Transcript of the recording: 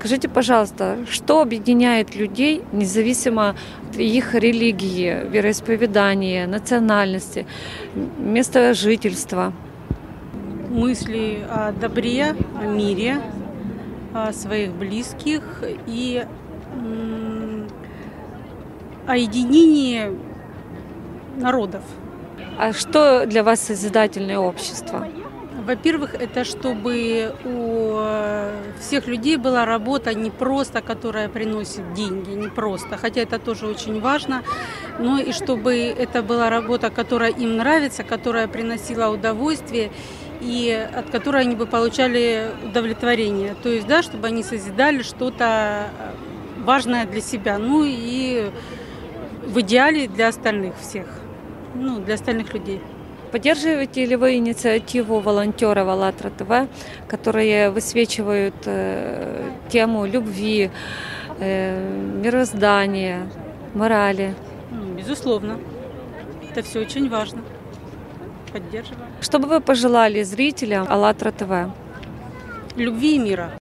Скажите, пожалуйста, что объединяет людей независимо от их религии, вероисповедания, национальности, места жительства? Мысли о добре, о мире, о своих близких и о единении народов. А что для вас созидательное общество? Во-первых, это чтобы у э, всех людей была работа не просто, которая приносит деньги, не просто, хотя это тоже очень важно, но и чтобы это была работа, которая им нравится, которая приносила удовольствие и от которой они бы получали удовлетворение. То есть, да, чтобы они созидали что-то э, важное для себя, ну и в идеале для остальных всех, ну, для остальных людей. Поддерживаете ли вы инициативу волонтеров АЛЛАТРА ТВ, которые высвечивают э, тему любви, э, мироздания, морали? Ну, безусловно. Это все очень важно. Поддерживаем. Что бы вы пожелали зрителям АЛЛАТРА ТВ? Любви и мира.